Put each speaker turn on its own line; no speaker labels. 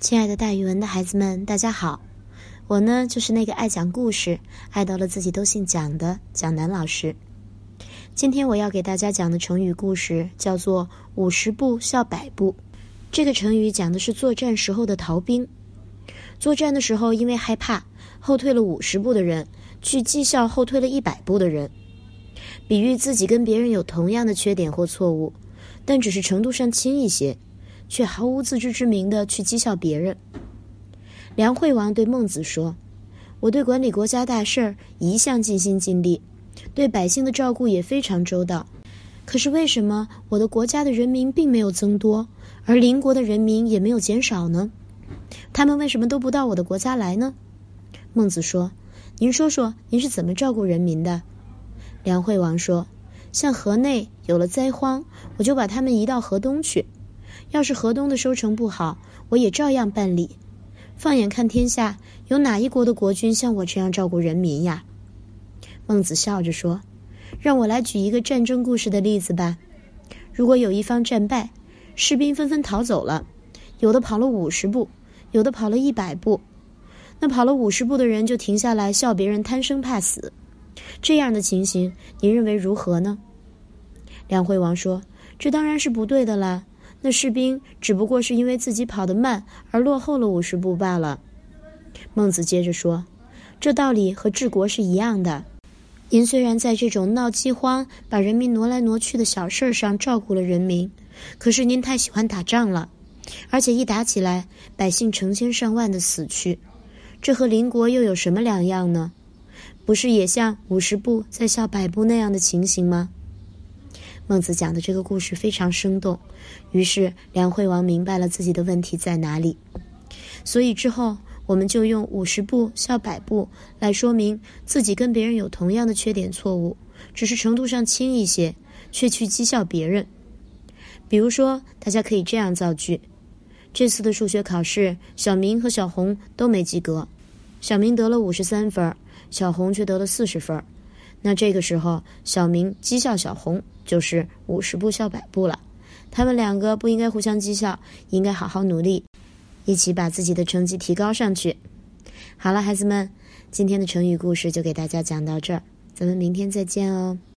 亲爱的，大语文的孩子们，大家好！我呢，就是那个爱讲故事、爱到了自己都姓蒋的蒋楠老师。今天我要给大家讲的成语故事叫做“五十步笑百步”。这个成语讲的是作战时候的逃兵。作战的时候，因为害怕，后退了五十步的人，去讥笑后退了一百步的人，比喻自己跟别人有同样的缺点或错误，但只是程度上轻一些。却毫无自知之明的去讥笑别人。梁惠王对孟子说：“我对管理国家大事儿一向尽心尽力，对百姓的照顾也非常周到。可是为什么我的国家的人民并没有增多，而邻国的人民也没有减少呢？他们为什么都不到我的国家来呢？”孟子说：“您说说，您是怎么照顾人民的？”梁惠王说：“像河内有了灾荒，我就把他们移到河东去。”要是河东的收成不好，我也照样办理。放眼看天下，有哪一国的国君像我这样照顾人民呀？孟子笑着说：“让我来举一个战争故事的例子吧。如果有一方战败，士兵纷纷逃走了，有的跑了五十步，有的跑了一百步，那跑了五十步的人就停下来笑别人贪生怕死。这样的情形，您认为如何呢？”梁惠王说：“这当然是不对的啦。”那士兵只不过是因为自己跑得慢而落后了五十步罢了。孟子接着说：“这道理和治国是一样的。您虽然在这种闹饥荒、把人民挪来挪去的小事儿上照顾了人民，可是您太喜欢打仗了，而且一打起来，百姓成千上万的死去，这和邻国又有什么两样呢？不是也像五十步在笑百步那样的情形吗？”孟子讲的这个故事非常生动，于是梁惠王明白了自己的问题在哪里。所以之后我们就用五十步笑百步来说明自己跟别人有同样的缺点错误，只是程度上轻一些，却去讥笑别人。比如说，大家可以这样造句：这次的数学考试，小明和小红都没及格，小明得了五十三分，小红却得了四十分。那这个时候，小明讥笑小红，就是五十步笑百步了。他们两个不应该互相讥笑，应该好好努力，一起把自己的成绩提高上去。好了，孩子们，今天的成语故事就给大家讲到这儿，咱们明天再见哦。